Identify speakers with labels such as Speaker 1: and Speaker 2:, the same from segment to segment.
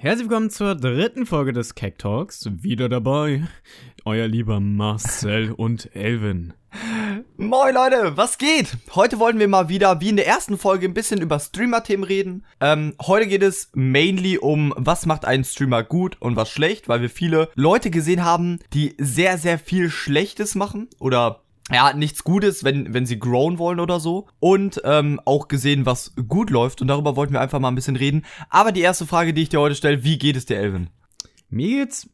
Speaker 1: Herzlich willkommen zur dritten Folge des Keck Talks. Wieder dabei euer lieber Marcel und Elvin.
Speaker 2: Moin Leute, was geht? Heute wollten wir mal wieder, wie in der ersten Folge, ein bisschen über Streamer-Themen reden. Ähm, heute geht es mainly um, was macht einen Streamer gut und was schlecht, weil wir viele Leute gesehen haben, die sehr, sehr viel Schlechtes machen oder ja, nichts Gutes, wenn, wenn sie grown wollen oder so. Und ähm, auch gesehen, was gut läuft. Und darüber wollten wir einfach mal ein bisschen reden. Aber die erste Frage, die ich dir heute stelle, wie geht es dir, Elvin?
Speaker 1: Mir geht's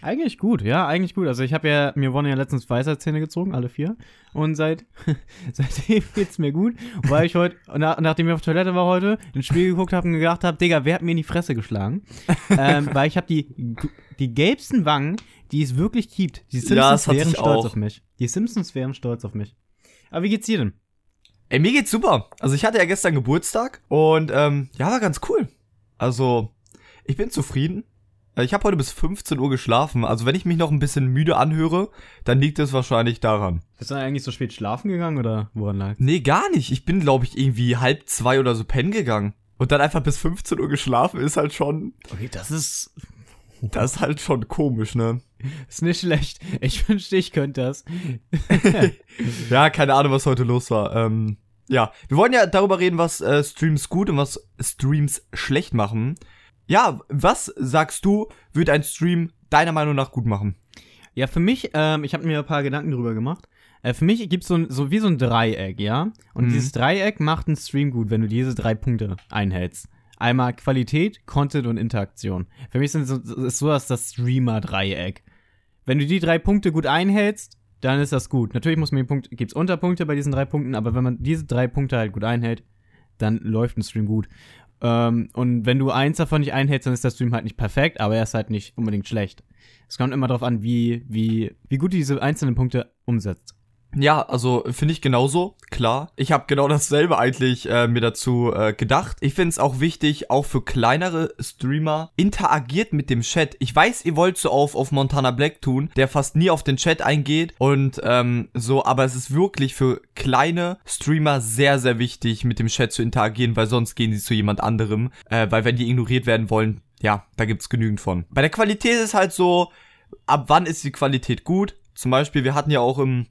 Speaker 1: eigentlich gut, ja, eigentlich gut. Also ich habe ja, mir wurden ja letztens Weisheitszähne gezogen, alle vier. Und seit, seitdem geht's mir gut. Weil ich heute, nach, nachdem ich auf Toilette war heute, ins Spiel geguckt habe und gedacht habe, Digga, wer hat mir in die Fresse geschlagen? ähm, weil ich habe die, die gelbsten Wangen, die es wirklich gibt. Die Simpsons
Speaker 2: Ja,
Speaker 1: wären stolz
Speaker 2: auch.
Speaker 1: auf mich. Die Simpsons wären stolz auf mich. Aber wie geht's dir denn?
Speaker 2: Ey, mir geht's super. Also ich hatte ja gestern Geburtstag und ähm, ja, war ganz cool. Also, ich bin zufrieden. Äh, Ich habe heute bis 15 Uhr geschlafen. Also wenn ich mich noch ein bisschen müde anhöre, dann liegt es wahrscheinlich daran.
Speaker 1: Bist du eigentlich so spät schlafen gegangen oder woran lag?
Speaker 2: Nee, gar nicht. Ich bin, glaube ich, irgendwie halb zwei oder so pennen gegangen. Und dann einfach bis 15 Uhr geschlafen ist halt schon,
Speaker 1: Okay, das ist,
Speaker 2: das ist halt schon komisch, ne?
Speaker 1: ist nicht schlecht. Ich wünschte, ich könnte das.
Speaker 2: Ja, keine Ahnung, was heute los war. Ähm, ja, wir wollen ja darüber reden, was äh, Streams gut und was Streams schlecht machen. Ja, was sagst du, wird ein Stream deiner Meinung nach gut machen?
Speaker 1: Ja, für mich, ähm, ich habe mir ein paar Gedanken drüber gemacht. Äh, für mich gibt's so, ein, so wie so ein Dreieck, ja? Und
Speaker 2: Mhm.
Speaker 1: dieses Dreieck macht einen Stream gut, wenn du diese drei Punkte einhältst. Einmal Qualität, Content und Interaktion. Für mich sind so, ist sowas das Streamer-Dreieck. Wenn du die drei Punkte gut einhältst, dann ist das gut. Natürlich muss man den Punkt, gibt's Unterpunkte bei diesen drei Punkten, aber wenn man diese drei Punkte halt gut einhält, dann läuft ein Stream gut. Ähm, und wenn du eins davon nicht einhältst, dann ist der Stream halt nicht perfekt, aber er ist halt nicht unbedingt schlecht. Es kommt immer darauf an, wie, wie, wie gut du diese einzelnen Punkte umsetzt.
Speaker 2: Ja, also finde ich genauso, klar. Ich habe genau dasselbe eigentlich äh, mir dazu äh, gedacht. Ich finde es auch wichtig, auch für kleinere Streamer, interagiert mit dem Chat. Ich weiß, ihr wollt so auf, auf Montana Black tun, der fast nie auf den Chat eingeht und ähm, so, aber es ist wirklich für kleine Streamer sehr, sehr wichtig, mit dem Chat zu interagieren, weil sonst gehen sie zu jemand anderem. Äh, weil wenn die ignoriert werden wollen, ja, da gibt's genügend von. Bei der Qualität ist halt so, ab wann ist die Qualität gut? Zum Beispiel, wir hatten ja auch im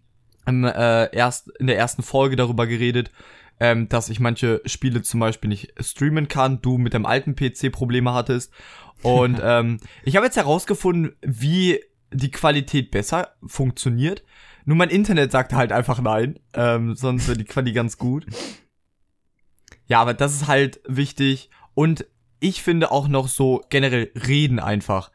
Speaker 2: im, äh, erst, in der ersten Folge darüber geredet, ähm, dass ich manche Spiele zum Beispiel nicht streamen kann, du mit dem alten PC Probleme hattest. Und ähm, ich habe jetzt herausgefunden, wie die Qualität besser funktioniert. Nur mein Internet sagt halt einfach nein, ähm, sonst wäre die Qualität ganz gut. Ja, aber das ist halt wichtig. Und ich finde auch noch so generell reden einfach.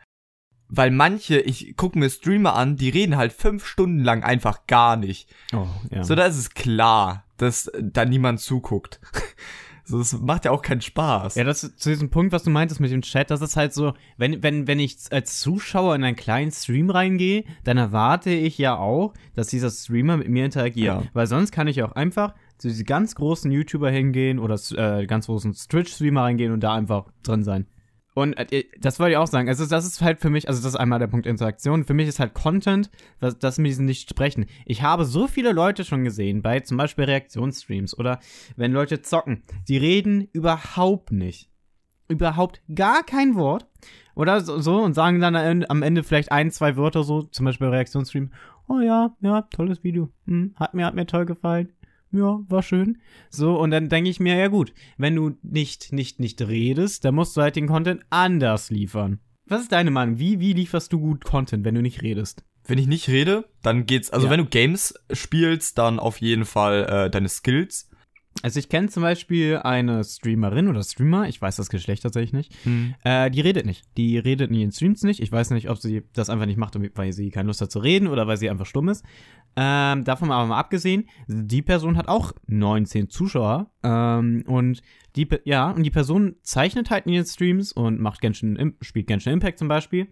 Speaker 2: Weil manche, ich gucke mir Streamer an, die reden halt fünf Stunden lang einfach gar nicht.
Speaker 1: Oh, ja.
Speaker 2: So, da ist es klar, dass da niemand zuguckt. so, das macht ja auch keinen Spaß.
Speaker 1: Ja, das zu diesem Punkt, was du meintest mit dem Chat, das ist halt so, wenn, wenn, wenn ich als Zuschauer in einen kleinen Stream reingehe, dann erwarte ich ja auch, dass dieser Streamer mit mir interagiert.
Speaker 2: Ja.
Speaker 1: Weil sonst kann ich auch einfach zu diesen ganz großen YouTuber hingehen oder äh, ganz großen Twitch-Streamer reingehen und da einfach drin sein. Und äh, das wollte ich auch sagen. Also, das ist halt für mich, also, das ist einmal der Punkt Interaktion. Für mich ist halt Content, was, das mit diesen nicht sprechen. Ich habe so viele Leute schon gesehen, bei zum Beispiel Reaktionsstreams oder wenn Leute zocken, die reden überhaupt nicht. Überhaupt gar kein Wort. Oder so, so und sagen dann am- am Ende vielleicht ein, zwei Wörter so, zum Beispiel Reaktionsstream. Oh ja, ja, tolles Video. Hm, hat mir, hat mir toll gefallen. Ja, war schön. So, und dann denke ich mir, ja gut, wenn du nicht, nicht, nicht redest, dann musst du halt den Content anders liefern. Was ist deine Meinung? Wie, wie lieferst du gut Content, wenn du nicht redest?
Speaker 2: Wenn ich nicht rede, dann geht's. Also
Speaker 1: Ja.
Speaker 2: wenn du Games spielst, dann auf jeden Fall äh, deine Skills.
Speaker 1: Also ich kenne zum Beispiel eine Streamerin oder Streamer, ich weiß das Geschlecht tatsächlich nicht, äh, die redet nicht. Die redet nie in Streams nicht. Ich weiß nicht, ob sie das einfach nicht macht, weil sie keine Lust hat zu reden oder weil sie einfach stumm ist. Ähm, davon aber mal abgesehen, die Person hat auch 19 Zuschauer ähm, und die, ja, und die Person zeichnet halt in ihren Streams und macht Genshin, spielt Genshin Impact zum Beispiel.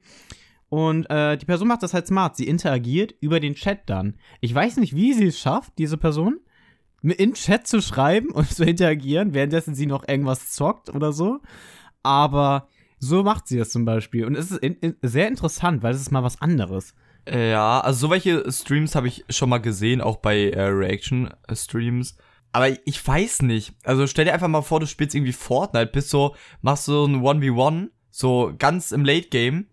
Speaker 1: Und äh, die Person macht das halt smart. Sie interagiert über den Chat dann. Ich weiß nicht, wie sie es schafft, diese Person, in Chat zu schreiben und zu interagieren, währenddessen sie noch irgendwas zockt oder so. Aber so macht sie das zum Beispiel. Und es ist in, in, sehr interessant, weil es ist mal was anderes.
Speaker 2: Äh, Ja, also so welche Streams habe ich schon mal gesehen, auch bei äh, Reaction-Streams. Aber ich weiß nicht. Also stell dir einfach mal vor, du spielst irgendwie Fortnite, bist so, machst so ein 1v1, so ganz im Late Game.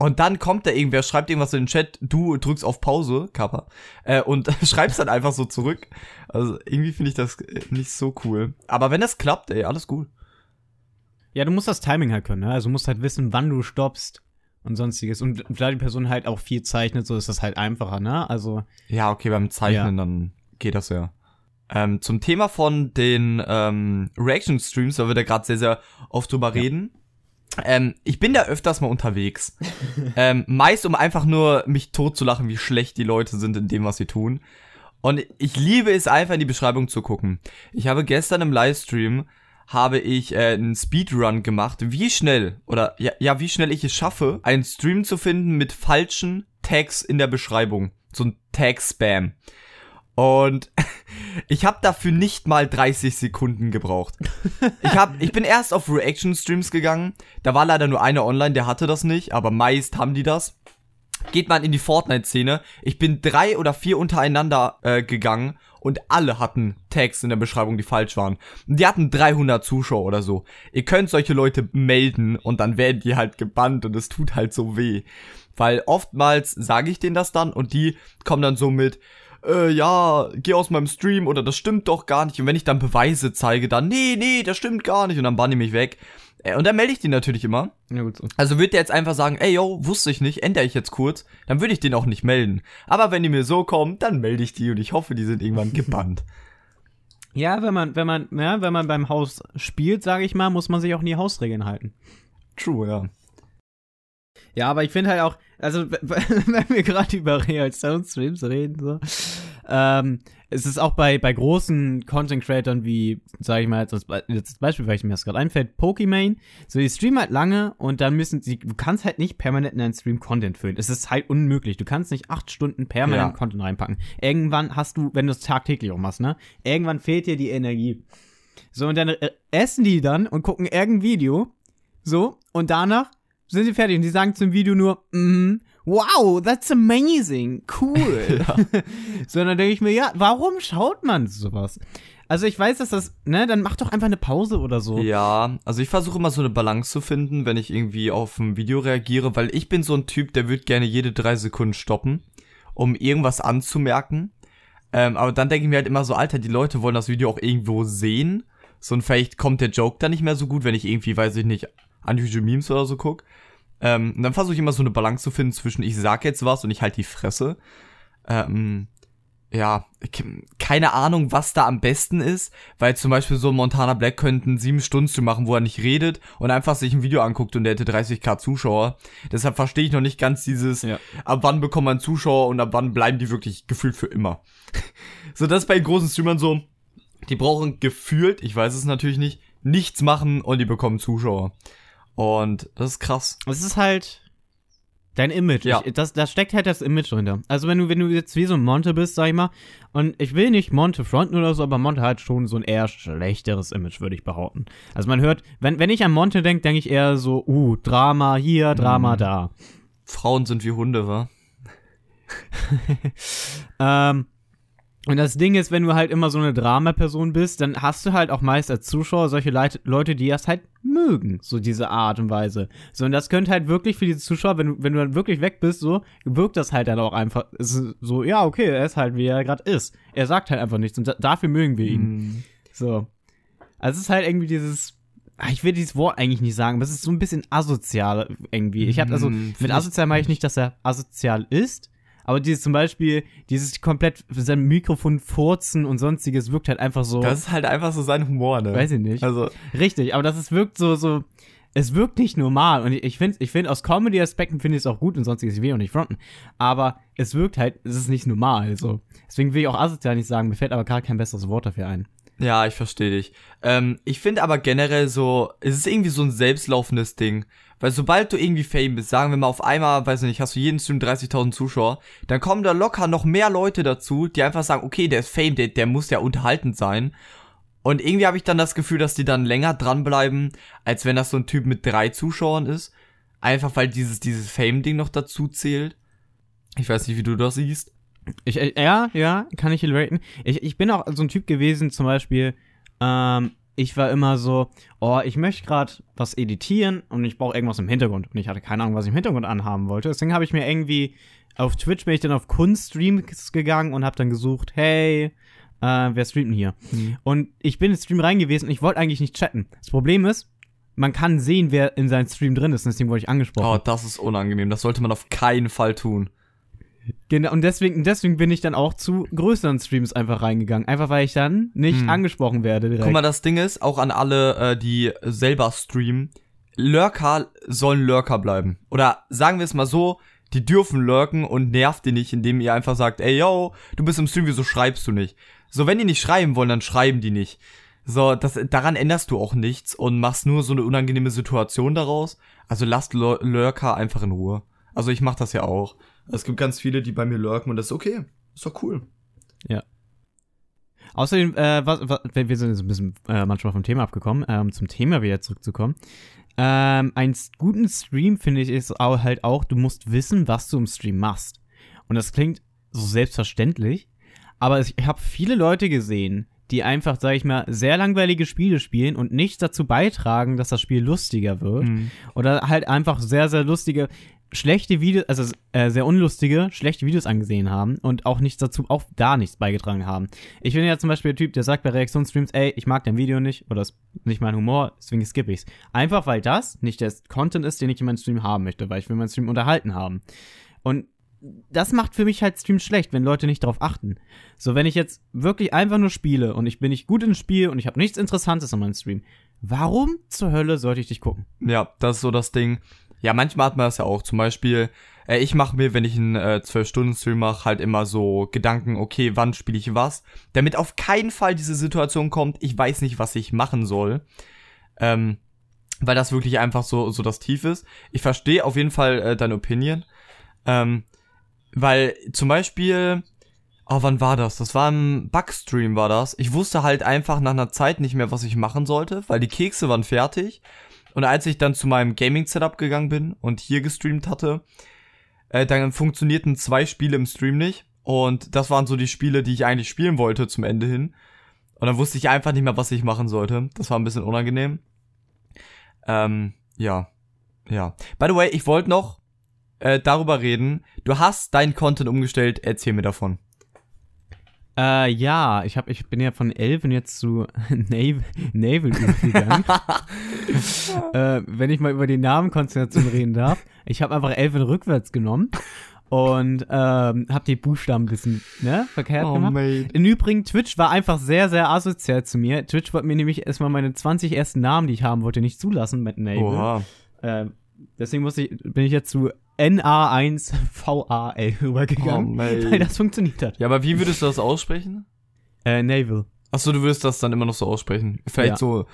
Speaker 2: Und dann kommt da irgendwer, schreibt irgendwas in den Chat, du drückst auf Pause, Kappa, äh, und schreibst dann einfach so zurück. Also irgendwie finde ich das äh, nicht so cool. Aber wenn das klappt, ey, alles gut.
Speaker 1: Ja, du musst das Timing halt können, ne? Also du musst halt wissen, wann du stoppst und sonstiges. Und da die Person halt auch viel zeichnet, so ist das halt einfacher, ne? Also.
Speaker 2: Ja, okay, beim Zeichnen ja. dann geht das ja. Ähm, zum Thema von den ähm, Reaction-Streams, weil wir da gerade sehr, sehr oft drüber ja. reden. Ähm, ich bin da öfters mal unterwegs. ähm, meist, um einfach nur mich totzulachen, wie schlecht die Leute sind in dem, was sie tun. Und ich liebe es einfach in die Beschreibung zu gucken. Ich habe gestern im Livestream habe ich äh, einen Speedrun gemacht, wie schnell oder ja, ja, wie schnell ich es schaffe, einen Stream zu finden mit falschen Tags in der Beschreibung, so ein Tag Spam. Und ich habe dafür nicht mal 30 Sekunden gebraucht. Ich, hab, ich bin erst auf Reaction-Streams gegangen. Da war leider nur einer online, der hatte das nicht, aber meist haben die das. Geht man in die Fortnite-Szene. Ich bin drei oder vier untereinander äh, gegangen und alle hatten Tags in der Beschreibung, die falsch waren. Die hatten 300 Zuschauer oder so. Ihr könnt solche Leute melden und dann werden die halt gebannt und es tut halt so weh. Weil oftmals sage ich denen das dann und die kommen dann so mit, äh, ja, geh aus meinem Stream oder das stimmt doch gar nicht. Und wenn ich dann Beweise zeige, dann, nee, nee, das stimmt gar nicht. Und dann bann ich mich weg. Äh, und dann melde ich den natürlich immer. Ja, gut so. Also wird der jetzt einfach sagen, ey yo, wusste ich nicht, ändere ich jetzt kurz, dann würde ich den auch nicht melden. Aber wenn die mir so kommen, dann melde ich die und ich hoffe, die sind irgendwann gebannt.
Speaker 1: Ja, wenn man, wenn man, ja, wenn man beim Haus spielt, sage ich mal, muss man sich auch in die Hausregeln halten.
Speaker 2: True, ja.
Speaker 1: Ja, aber ich finde halt auch, also wenn wir gerade über Real Sound Streams reden, so, ähm, es ist auch bei, bei großen Content Creators wie, sage ich mal jetzt das, jetzt das Beispiel, weil ich mir das gerade einfällt, Pokimane, so die streamen halt lange und dann müssen sie, du kannst halt nicht permanent in deinen Stream Content füllen. Es ist halt unmöglich. Du kannst nicht acht Stunden permanent ja. Content reinpacken. Irgendwann hast du, wenn du es tagtäglich auch machst, ne, irgendwann fehlt dir die Energie. So, und dann äh, essen die dann und gucken irgendein Video, so, und danach sind sie fertig und die sagen zum Video nur, mm, wow, that's amazing, cool. so, dann denke ich mir, ja, warum schaut man sowas? Also ich weiß, dass das, ne, dann mach doch einfach eine Pause oder so.
Speaker 2: Ja, also ich versuche immer so eine Balance zu finden, wenn ich irgendwie auf ein Video reagiere, weil ich bin so ein Typ, der wird gerne jede drei Sekunden stoppen, um irgendwas anzumerken. Ähm, aber dann denke ich mir halt immer so, Alter, die Leute wollen das Video auch irgendwo sehen. So und vielleicht kommt der Joke dann nicht mehr so gut, wenn ich irgendwie, weiß ich nicht, unusual Memes oder so guck. Ähm, und dann versuche ich immer so eine Balance zu finden zwischen ich sag jetzt was und ich halt die Fresse. Ähm, ja, keine Ahnung, was da am besten ist, weil zum Beispiel so Montana Black könnten sieben Stunden zu machen, wo er nicht redet und einfach sich ein Video anguckt und der hätte 30k Zuschauer. Deshalb verstehe ich noch nicht ganz dieses, ja. ab wann bekommt man Zuschauer und ab wann bleiben die wirklich gefühlt für immer. so, das ist bei großen Streamern so, die brauchen gefühlt, ich weiß es natürlich nicht, nichts machen und die bekommen Zuschauer. Und das ist krass.
Speaker 1: Es ist halt dein Image. Ja. Ich, das, das steckt halt das Image dahinter. Also wenn du, wenn du jetzt wie so ein Monte bist, sag ich mal, und ich will nicht Monte fronten oder so, aber Monte hat schon so ein eher schlechteres Image, würde ich behaupten. Also man hört, wenn, wenn ich an Monte denke, denke ich eher so, uh, Drama hier, Drama hm. da.
Speaker 2: Frauen sind wie Hunde, wa?
Speaker 1: ähm, und das Ding ist, wenn du halt immer so eine Drama-Person bist, dann hast du halt auch meist als Zuschauer solche Leit Leute, die das halt mögen, so diese Art und Weise. So, und das könnte halt wirklich für diese Zuschauer, wenn du, wenn du dann wirklich weg bist, so, wirkt das halt dann auch einfach. So, ja, okay, er ist halt, wie er gerade ist. Er sagt halt einfach nichts und da, dafür mögen wir ihn. Mm. So. Also es ist halt irgendwie dieses, ah, ich will dieses Wort eigentlich nicht sagen, aber es ist so ein bisschen asozial irgendwie. Ich habe also, mm, mit asozial meine ich nicht, dass er asozial ist, aber dieses zum Beispiel, dieses komplett sein Mikrofon furzen und sonstiges wirkt halt einfach so.
Speaker 2: Das ist halt einfach so sein Humor, ne?
Speaker 1: Weiß ich nicht. Also. Richtig, aber das ist, wirkt so, so, es wirkt nicht normal. Und ich finde, ich finde, aus Comedy-Aspekten finde ich es auch gut und sonstiges, ich will auch nicht fronten. Aber es wirkt halt, es ist nicht normal, so. Deswegen will ich auch asozial nicht sagen, mir fällt aber gerade kein besseres Wort dafür ein.
Speaker 2: Ja, ich verstehe dich. Ähm, ich finde aber generell so, es ist irgendwie so ein selbstlaufendes Ding. Weil sobald du irgendwie Fame bist, sagen wir mal auf einmal, weiß ich nicht, hast du jeden Stream 30.000 Zuschauer, dann kommen da locker noch mehr Leute dazu, die einfach sagen, okay, der ist Fame, der, der muss ja unterhaltend sein. Und irgendwie habe ich dann das Gefühl, dass die dann länger dranbleiben, als wenn das so ein Typ mit drei Zuschauern ist. Einfach weil dieses, dieses Fame-Ding noch dazu zählt. Ich weiß nicht, wie du das siehst.
Speaker 1: Ich, äh, ja, ja, kann ich raten. Ich, ich bin auch so ein Typ gewesen, zum Beispiel, ähm, ich war immer so, oh, ich möchte gerade was editieren und ich brauche irgendwas im Hintergrund. Und ich hatte keine Ahnung, was ich im Hintergrund anhaben wollte. Deswegen habe ich mir irgendwie auf Twitch bin ich dann auf Kunststreams gegangen und habe dann gesucht, hey, äh, wer streamt denn hier?
Speaker 2: Mhm.
Speaker 1: Und ich bin ins Stream rein gewesen und ich wollte eigentlich nicht chatten. Das Problem ist, man kann sehen, wer in seinem Stream drin ist. Und deswegen wurde ich angesprochen.
Speaker 2: Oh, das ist unangenehm. Das sollte man auf keinen Fall tun.
Speaker 1: Genau, und deswegen, deswegen bin ich dann auch zu größeren Streams einfach reingegangen. Einfach weil ich dann nicht
Speaker 2: Hm.
Speaker 1: angesprochen werde direkt.
Speaker 2: Guck mal, das Ding ist, auch an alle, äh, die selber streamen, Lurker sollen Lurker bleiben. Oder sagen wir es mal so, die dürfen lurken und nervt die nicht, indem ihr einfach sagt, ey yo, du bist im Stream, wieso schreibst du nicht? So, wenn die nicht schreiben wollen, dann schreiben die nicht. So, das, daran änderst du auch nichts und machst nur so eine unangenehme Situation daraus. Also lasst Lur- Lurker einfach in Ruhe. Also ich mach das ja auch. Es gibt ganz viele, die bei mir lurken und das ist okay. Ist doch cool.
Speaker 1: Außerdem, äh, was, was, wir sind jetzt ein bisschen äh, manchmal vom Thema abgekommen, ähm, zum Thema wieder zurückzukommen. Ähm, einen guten Stream, finde ich, ist auch halt auch, du musst wissen, was du im Stream machst. Und das klingt so selbstverständlich, aber ich, habe viele Leute gesehen, die einfach, sag ich mal, sehr langweilige Spiele spielen und nichts dazu beitragen, dass das Spiel lustiger wird.
Speaker 2: Mhm.
Speaker 1: Oder halt einfach sehr, sehr lustige, schlechte Videos, also äh, sehr unlustige, schlechte Videos angesehen haben und auch nichts dazu, auch da nichts beigetragen haben. Ich bin ja zum Beispiel der Typ, der sagt bei Reaktionsstreams, ey, ich mag dein Video nicht oder ist nicht mein Humor, deswegen skippe ich's. Einfach weil das nicht der Content ist, den ich in meinem Stream haben möchte, weil ich will meinen Stream unterhalten haben. Und das macht für mich halt Streams schlecht, wenn Leute nicht darauf achten. So, wenn ich jetzt wirklich einfach nur spiele und ich bin nicht gut im Spiel und ich habe nichts Interessantes an meinem Stream, warum zur Hölle sollte ich dich gucken?
Speaker 2: Ja, das ist so das Ding. Ja, manchmal hat man das ja auch. Zum Beispiel, äh, ich mache mir, wenn ich einen äh, 12-Stunden-Stream mache, halt immer so Gedanken, okay, wann spiele ich was? Damit auf keinen Fall diese Situation kommt, ich weiß nicht, was ich machen soll. Ähm, weil das wirklich einfach so, so das Tief ist. Ich verstehe auf jeden Fall äh, deine Opinion. Ähm, weil zum Beispiel, oh, wann war das? Das war im Bugstream war das. Ich wusste halt einfach nach einer Zeit nicht mehr, was ich machen sollte, weil die Kekse waren fertig. Und als ich dann zu meinem Gaming-Setup gegangen bin und hier gestreamt hatte, äh, dann funktionierten zwei Spiele im Stream nicht. Und das waren so die Spiele, die ich eigentlich spielen wollte zum Ende hin. Und dann wusste ich einfach nicht mehr, was ich machen sollte. Das war ein bisschen unangenehm. Ähm, ja. Ja. By the way, ich wollte noch äh, darüber reden. Du hast deinen Content umgestellt. Erzähl mir davon.
Speaker 1: Äh, ja, ich, hab, ich bin ja von Elven jetzt zu Naval, Naval gegangen. äh, wenn ich mal über die Namenkonstellation reden darf. Ich habe einfach Elven rückwärts genommen und ähm, habe die Buchstaben ein bisschen ne, verkehrt
Speaker 2: Oh,
Speaker 1: gemacht.
Speaker 2: mate.
Speaker 1: Im Übrigen, Twitch war einfach sehr, sehr asozial zu mir. Twitch wollte mir nämlich erstmal meine 20 ersten Namen, die ich haben wollte, nicht zulassen mit Naval.
Speaker 2: Oha.
Speaker 1: Ähm, deswegen muss ich, bin ich jetzt zu NA1VAL
Speaker 2: Oh,
Speaker 1: rübergegangen,
Speaker 2: mate.
Speaker 1: weil das funktioniert hat.
Speaker 2: Ja, aber wie würdest du das aussprechen?
Speaker 1: Äh, Naval.
Speaker 2: Achso, du würdest das dann immer noch so aussprechen. Vielleicht
Speaker 1: Ja.
Speaker 2: so,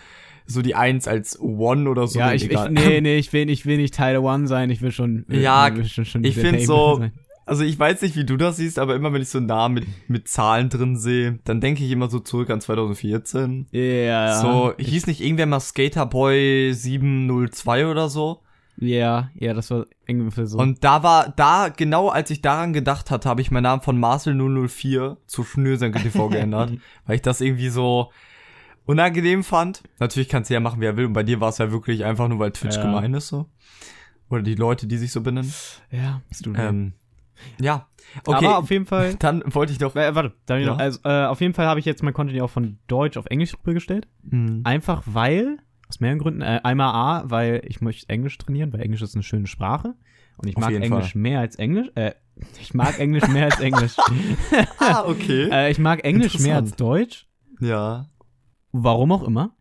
Speaker 2: so die Eins als One oder so.
Speaker 1: ja,
Speaker 2: nee,
Speaker 1: ich, ich, nee, nee, ich will, ich will nicht Teil One sein, ich will schon.
Speaker 2: Ja,
Speaker 1: will schon, schon
Speaker 2: ich
Speaker 1: Naval
Speaker 2: so-
Speaker 1: sein.
Speaker 2: Also ich weiß nicht, wie du das siehst, aber immer wenn ich so Namen mit, mit Zahlen drin sehe, dann denke ich immer so zurück an 2014.
Speaker 1: Ja,
Speaker 2: So, hieß nicht irgendwer mal Skaterboy 702 oder so?
Speaker 1: Ja, ja, das war irgendwie so.
Speaker 2: Und da war, da, genau als ich daran gedacht hatte, habe ich meinen Namen von Marcel 004 zu Schnürsenkel TV geändert, weil ich das irgendwie so unangenehm fand. Natürlich kannst du ja machen, wie er will. Und bei dir war es ja wirklich einfach nur, weil Twitch
Speaker 1: Ja.
Speaker 2: gemein ist so. Oder die Leute, die sich so benennen.
Speaker 1: ja, bist du
Speaker 2: Ähm, ja. Okay,
Speaker 1: Aber auf jeden Fall.
Speaker 2: dann wollte ich doch.
Speaker 1: Äh, warte, ich
Speaker 2: Ja.
Speaker 1: noch, also, äh, auf jeden Fall habe ich jetzt mein Content ja auch von Deutsch auf Englisch rübergestellt.
Speaker 2: Mhm.
Speaker 1: Einfach weil, aus mehreren Gründen, äh, einmal A, weil ich möchte Englisch trainieren, weil Englisch ist eine schöne Sprache. Und ich
Speaker 2: Auf
Speaker 1: mag Englisch
Speaker 2: Fall.
Speaker 1: mehr als Englisch. Äh, ich mag Englisch mehr als Englisch.
Speaker 2: Ah, okay.
Speaker 1: äh, ich mag Englisch mehr als. Deutsch.
Speaker 2: ja.
Speaker 1: Warum auch immer.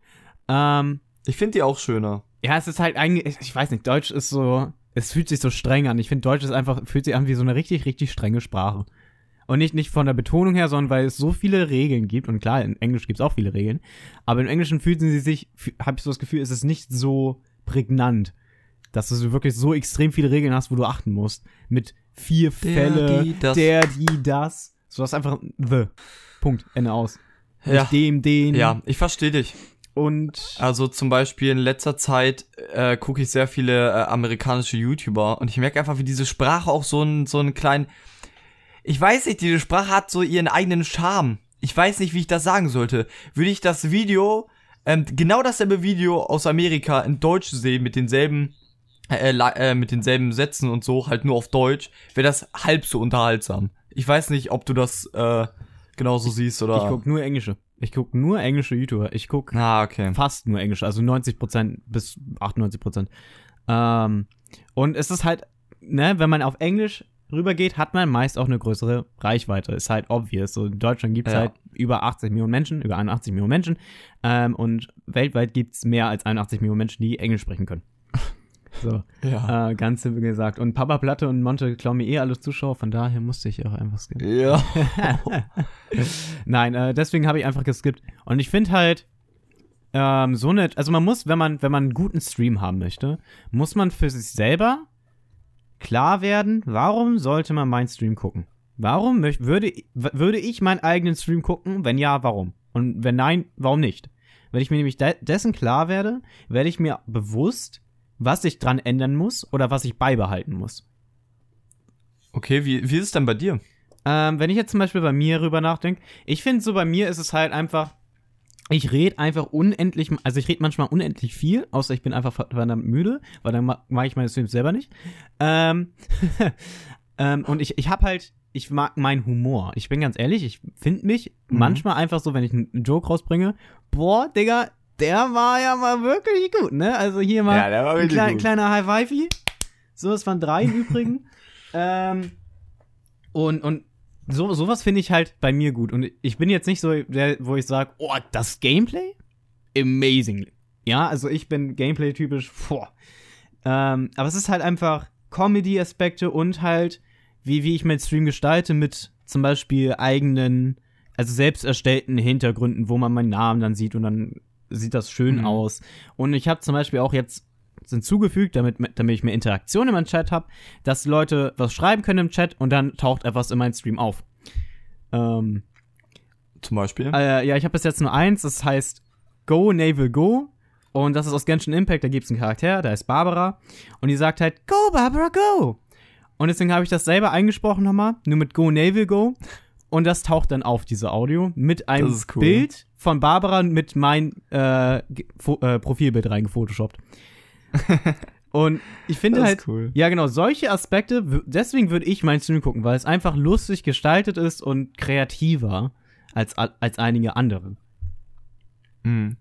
Speaker 1: Ähm,
Speaker 2: Ich finde die auch schöner.
Speaker 1: ja, es ist halt eigentlich, ich weiß nicht, Deutsch ist so, es fühlt sich so streng an. Ich finde, Deutsch ist einfach, fühlt sich an wie so eine richtig, richtig strenge Sprache. Und nicht, nicht von der Betonung her, sondern weil es so viele Regeln gibt. Und klar, in Englisch gibt es auch viele Regeln. Aber im Englischen fühlen sie sich, habe ich so das Gefühl, ist es nicht so prägnant, dass du wirklich so extrem viele Regeln hast, wo du achten musst. Mit vier Fälle,
Speaker 2: die, das.
Speaker 1: der, die, das. So hast einfach the. Punkt. Ende aus.
Speaker 2: Ja.
Speaker 1: Nicht dem, den.
Speaker 2: Ja, ich verstehe dich.
Speaker 1: Und
Speaker 2: Also zum Beispiel in letzter Zeit äh, gucke ich sehr viele äh, amerikanische YouTuber und ich merke einfach, wie diese Sprache auch so einen so einen kleinen. Ich weiß nicht, diese Sprache hat so ihren eigenen Charme. Ich weiß nicht, wie ich das sagen sollte. Würde ich das Video ähm, genau dasselbe Video aus Amerika in Deutsch sehen mit denselben äh, äh, mit denselben Sätzen und so, halt nur auf Deutsch, wäre das halb so unterhaltsam. Ich weiß nicht, ob du das äh, genauso siehst oder.
Speaker 1: Ich guck nur englische. Ich guck nur englische YouTuber. Ich guck
Speaker 2: ah, okay.
Speaker 1: fast nur englische, also 90% bis 98%. Ähm, und es ist halt, ne, wenn man auf Englisch rübergeht, hat man meist auch eine größere Reichweite. Ist halt obvious. So in Deutschland gibt es
Speaker 2: Ja.
Speaker 1: halt über 80 Millionen Menschen, über 81 Millionen Menschen. Ähm, und weltweit gibt es mehr als 81 Millionen Menschen, die Englisch sprechen können. So,
Speaker 2: Ja.
Speaker 1: äh, ganz simpel gesagt. Und Papa Platte und Monte klauen mir eh alle Zuschauer, von daher musste ich auch einfach skippen.
Speaker 2: Ja.
Speaker 1: Nein, äh, deswegen habe ich einfach geskippt. Und ich finde halt, ähm, so eine, also man muss, wenn man, wenn man einen guten Stream haben möchte, muss man für sich selber klar werden, warum sollte man meinen Stream gucken? Warum würde, würde ich meinen eigenen Stream gucken? Wenn ja, warum? Und wenn nein, warum nicht? Wenn ich mir nämlich de dessen klar werde, werde ich mir bewusst, was ich dran ändern muss oder was ich beibehalten muss.
Speaker 2: Okay, wie, wie ist es denn bei dir?
Speaker 1: Ähm, wenn ich jetzt zum Beispiel bei mir rüber nachdenke, ich finde so bei mir ist es halt einfach, ich rede einfach unendlich, also ich rede manchmal unendlich viel, außer ich bin einfach ver- verdammt müde, weil dann ma- mag ich meine Streams selber nicht. Ähm, ähm, und ich, ich habe halt, ich mag meinen Humor. Ich bin ganz ehrlich, ich finde mich
Speaker 2: Mhm.
Speaker 1: manchmal einfach so, wenn ich einen Joke rausbringe, boah, Digga, der war ja mal wirklich gut, ne? Also hier mal
Speaker 2: war
Speaker 1: ein klei kleiner High Five. So, es waren drei im Übrigen. ähm, und, und so, sowas finde ich halt bei mir gut. Und ich bin jetzt nicht so, der, wo ich sage, oh, das Gameplay? Amazing. Ja, also ich bin Gameplay-typisch, boah. Ähm, aber es ist halt einfach Comedy-Aspekte und halt, wie, wie ich meinen Stream gestalte mit zum Beispiel eigenen, also selbst erstellten Hintergründen, wo man meinen Namen dann sieht und dann sieht das schön
Speaker 2: Mhm.
Speaker 1: aus. Und ich habe zum Beispiel auch jetzt hinzugefügt, damit, damit ich mehr Interaktion in meinem Chat habe, dass Leute was schreiben können im Chat und dann taucht etwas in meinem Stream auf. Ähm,
Speaker 2: Zum Beispiel.
Speaker 1: äh, ja, ich habe bis jetzt nur eins, das heißt Go Naval Go. Und das ist aus Genshin Impact, da gibt es einen Charakter, der heißt Barbara. Und die sagt halt, Go Barbara, go! Und deswegen habe ich das selber eingesprochen nochmal, nur mit Go Naval Go. Und das taucht dann auf, diese Audio, mit einem
Speaker 2: ist cool.
Speaker 1: Bild von Barbara mit mein äh, äh, Profilbild reingefotoshoppt. Und ich finde halt,
Speaker 2: cool.
Speaker 1: ja, genau, solche Aspekte, deswegen würde ich meinen Stream gucken, weil es einfach lustig gestaltet ist und kreativer als, als einige andere.
Speaker 2: Mhm.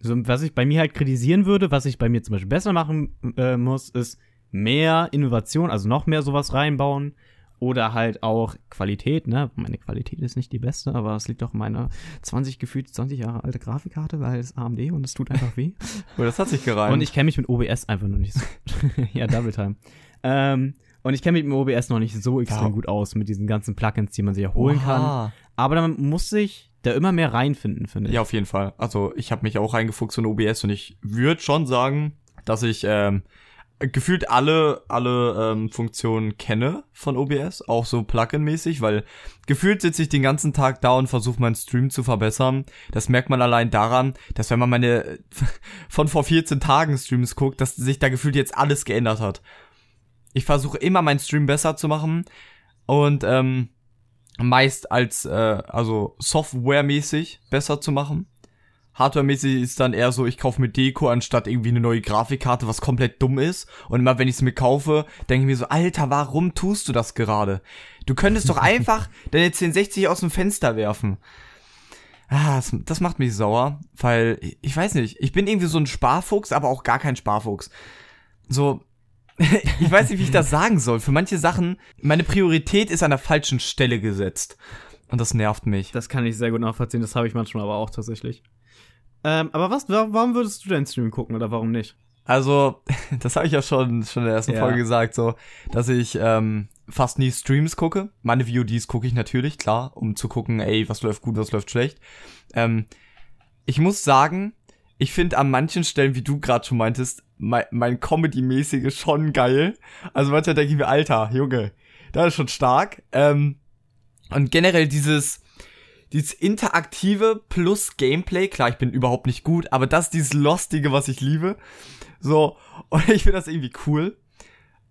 Speaker 1: So, was ich bei mir halt kritisieren würde, was ich bei mir zum Beispiel besser machen äh, muss, ist mehr Innovation, also noch mehr sowas reinbauen oder halt auch Qualität, ne? Meine Qualität ist nicht die beste, aber es liegt doch in meiner 20 gefühlt 20 Jahre alte Grafikkarte, weil es AMD und es tut einfach weh.
Speaker 2: Oh, das hat sich gereimt.
Speaker 1: Und ich kenne mich mit OBS einfach noch nicht so. ja, Double Time. Ähm, und ich kenne mich mit OBS noch nicht so extrem
Speaker 2: Ja.
Speaker 1: gut aus mit diesen ganzen Plugins, die man sich erholen kann.
Speaker 2: Oha.
Speaker 1: Aber man muss sich da immer mehr reinfinden, finde ich.
Speaker 2: Ja, auf jeden Fall. Also ich habe mich auch reingefuchst in OBS und ich würde schon sagen, dass ich ähm, gefühlt alle alle ähm, Funktionen kenne von OBS, auch so Plugin-mäßig, weil gefühlt sitze ich den ganzen Tag da und versuche meinen Stream zu verbessern. Das merkt man allein daran, dass wenn man meine von vor 14 Tagen Streams guckt, dass sich da gefühlt jetzt alles geändert hat. Ich versuche immer meinen Stream besser zu machen und ähm, meist als äh, also Software-mäßig besser zu machen. Hardware-mäßig ist dann eher so, ich kaufe mir Deko anstatt irgendwie eine neue Grafikkarte, was komplett dumm ist. Und immer wenn ich es mir kaufe, denke ich mir so, Alter, warum tust du das gerade? Du könntest doch einfach deine 1060 aus dem Fenster werfen. Ah, das, das macht mich sauer, weil ich weiß nicht, ich bin irgendwie so ein Sparfuchs, aber auch gar kein Sparfuchs. So, ich weiß nicht, wie ich das sagen soll. Für manche Sachen, meine Priorität ist an der falschen Stelle gesetzt. Und das nervt mich.
Speaker 1: Das kann ich sehr gut nachvollziehen, das habe ich manchmal aber auch tatsächlich. Ähm, aber was, wa- warum würdest du deinen Stream gucken oder warum nicht?
Speaker 2: Also, das habe ich ja schon, schon in der ersten
Speaker 1: Ja.
Speaker 2: Folge gesagt, so, dass ich ähm, fast nie Streams gucke. Meine VODs gucke ich natürlich, klar, um zu gucken, ey, was läuft gut, was läuft schlecht. Ähm, ich muss sagen, ich finde an manchen Stellen, wie du gerade schon meintest, mein, mein Comedy-mäßige schon geil. Also manchmal denke ich mir, Alter, Junge, das ist schon stark. Ähm, und generell dieses, dieses interaktive plus Gameplay, klar, ich bin überhaupt nicht gut, aber das ist dieses Lostige, was ich liebe. So, und ich finde das irgendwie cool.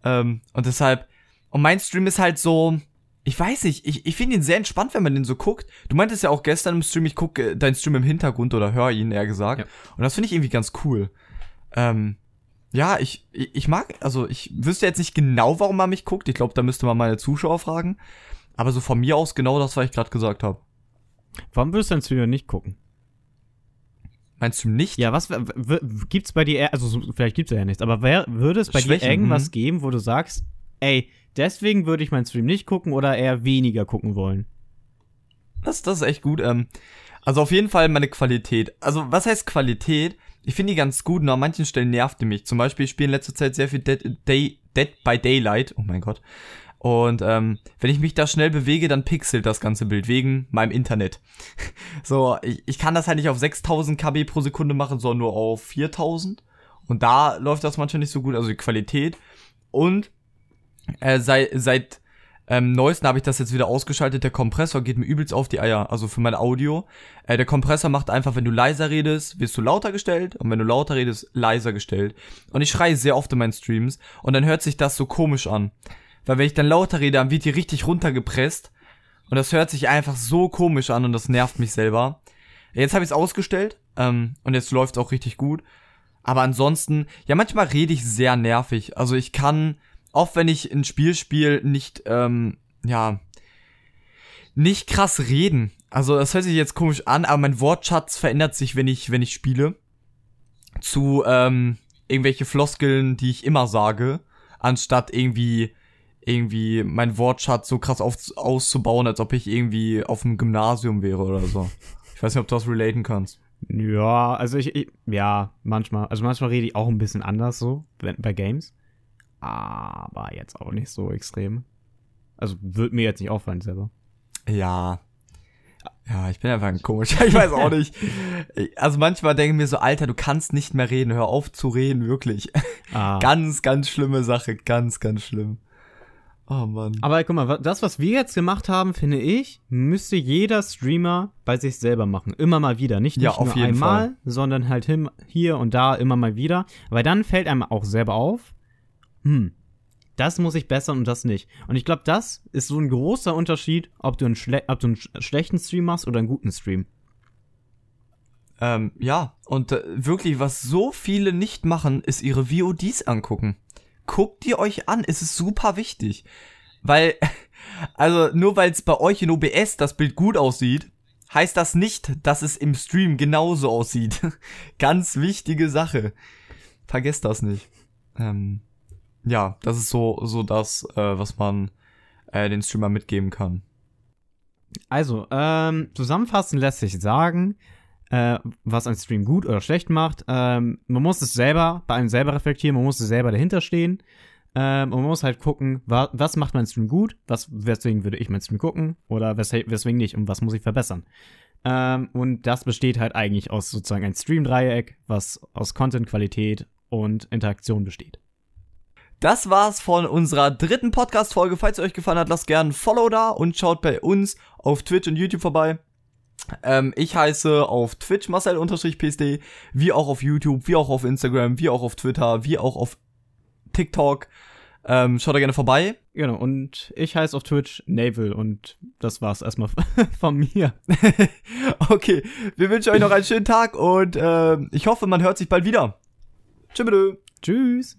Speaker 2: Ähm, und deshalb, und mein Stream ist halt so, ich weiß nicht, ich, ich finde ihn sehr entspannt, wenn man den so guckt. Du meintest ja auch gestern im Stream, ich gucke äh, deinen Stream im Hintergrund oder höre ihn, eher gesagt.
Speaker 1: Ja.
Speaker 2: Und das finde ich irgendwie ganz cool. Ähm, ja, ich, ich, ich mag, also ich wüsste jetzt nicht genau, warum man mich guckt. Ich glaube, da müsste man meine Zuschauer fragen. Aber so von mir aus genau das, was ich gerade gesagt habe.
Speaker 1: Warum würdest du deinen Stream nicht gucken?
Speaker 2: Meinst du nicht?
Speaker 1: Ja, was gibt's bei dir, also so- vielleicht gibt's ja nichts, aber wer, würde es bei
Speaker 2: Schwächen,
Speaker 1: dir irgendwas
Speaker 2: mhm.
Speaker 1: geben, wo du sagst, ey, deswegen würde ich meinen Stream nicht gucken oder eher weniger gucken wollen?
Speaker 2: Das, das ist echt gut. Ähm, also auf jeden Fall meine Qualität. Also was heißt Qualität? Ich finde die ganz gut, nur an manchen Stellen nervt die mich. Zum Beispiel, ich spiele in letzter Zeit sehr viel Dead, Day, Dead by Daylight. Oh mein Gott. Und ähm, wenn ich mich da schnell bewege, dann pixelt das ganze Bild wegen meinem Internet. so, ich, ich kann das halt nicht auf 6000 KB pro Sekunde machen, sondern nur auf 4000. Und da läuft das manchmal nicht so gut, also die Qualität. Und äh, seit, seit ähm, neuesten habe ich das jetzt wieder ausgeschaltet. Der Kompressor geht mir übelst auf die Eier, also für mein Audio. Äh, der Kompressor macht einfach, wenn du leiser redest, wirst du lauter gestellt und wenn du lauter redest, leiser gestellt. Und ich schreie sehr oft in meinen Streams und dann hört sich das so komisch an. Weil wenn ich dann lauter rede, dann wird die richtig runtergepresst und das hört sich einfach so komisch an und das nervt mich selber. Jetzt habe ich es ausgestellt ähm, und jetzt läuft auch richtig gut. Aber ansonsten, ja, manchmal rede ich sehr nervig. Also ich kann, auch wenn ich ein Spiel spiele, nicht, ähm, ja, nicht krass reden. Also das hört sich jetzt komisch an, aber mein Wortschatz verändert sich, wenn ich, wenn ich spiele. Zu ähm, irgendwelche Floskeln, die ich immer sage, anstatt irgendwie irgendwie mein Wortschatz so krass auf, auszubauen, als ob ich irgendwie auf dem Gymnasium wäre oder so. Ich weiß nicht, ob du das relaten kannst.
Speaker 1: Ja, also ich, ich ja, manchmal. Also manchmal rede ich auch ein bisschen anders so, wenn, bei Games. Aber jetzt auch nicht so extrem. Also wird mir jetzt nicht auffallen selber.
Speaker 2: Ja. Ja, ich bin einfach ein komischer, ich weiß auch nicht. Also manchmal denke ich mir so, Alter, du kannst nicht mehr reden, hör auf zu reden, wirklich.
Speaker 1: Ah.
Speaker 2: Ganz, ganz schlimme Sache, ganz, ganz schlimm. Oh Mann.
Speaker 1: Aber guck mal, das, was wir jetzt gemacht haben, finde ich, müsste jeder Streamer bei sich selber machen. Immer mal wieder. Nicht,
Speaker 2: Ja,
Speaker 1: nicht
Speaker 2: auf
Speaker 1: nur einmal,
Speaker 2: Fall.
Speaker 1: sondern halt hier und da immer mal wieder. Weil dann fällt einem auch selber auf, hm, das muss ich bessern und das nicht. Und ich glaube, das ist so ein großer Unterschied, ob du einen, schle ob du einen sch schlechten Stream machst oder einen guten Stream.
Speaker 2: Ähm, ja, und äh, wirklich, was so viele nicht machen, ist ihre VODs angucken. Guckt die euch an, es ist super wichtig. Weil, also nur weil es bei euch in OBS das Bild gut aussieht, heißt das nicht, dass es im Stream genauso aussieht. Ganz wichtige Sache. Vergesst das nicht. Ähm, ja, das ist so, so das, äh, was man äh, den Streamer mitgeben kann.
Speaker 1: Also, ähm, zusammenfassend lässt sich sagen, äh, was ein Stream gut oder schlecht macht. Ähm, man muss es selber, bei einem selber reflektieren, man muss es selber dahinter stehen. Ähm, und man muss halt gucken, wa was macht mein Stream gut, was, weswegen würde ich meinen Stream gucken oder wes weswegen nicht und was muss ich verbessern. Ähm, und das besteht halt eigentlich aus sozusagen ein Stream-Dreieck, was aus Content, Qualität und Interaktion besteht.
Speaker 2: Das war's von unserer dritten Podcast-Folge. Falls es euch gefallen hat, lasst gerne ein Follow da und schaut bei uns auf Twitch und YouTube vorbei. Ähm, ich heiße auf Twitch Marcel-PSD, wie auch auf YouTube, wie auch auf Instagram, wie auch auf Twitter, wie auch auf TikTok. Ähm, schaut da gerne vorbei.
Speaker 1: Genau, und ich heiße auf Twitch Navel und das war's erstmal von mir.
Speaker 2: okay, wir wünschen euch noch einen schönen Tag und ähm, ich hoffe, man hört sich bald wieder. Tschüss.
Speaker 1: Tschüss!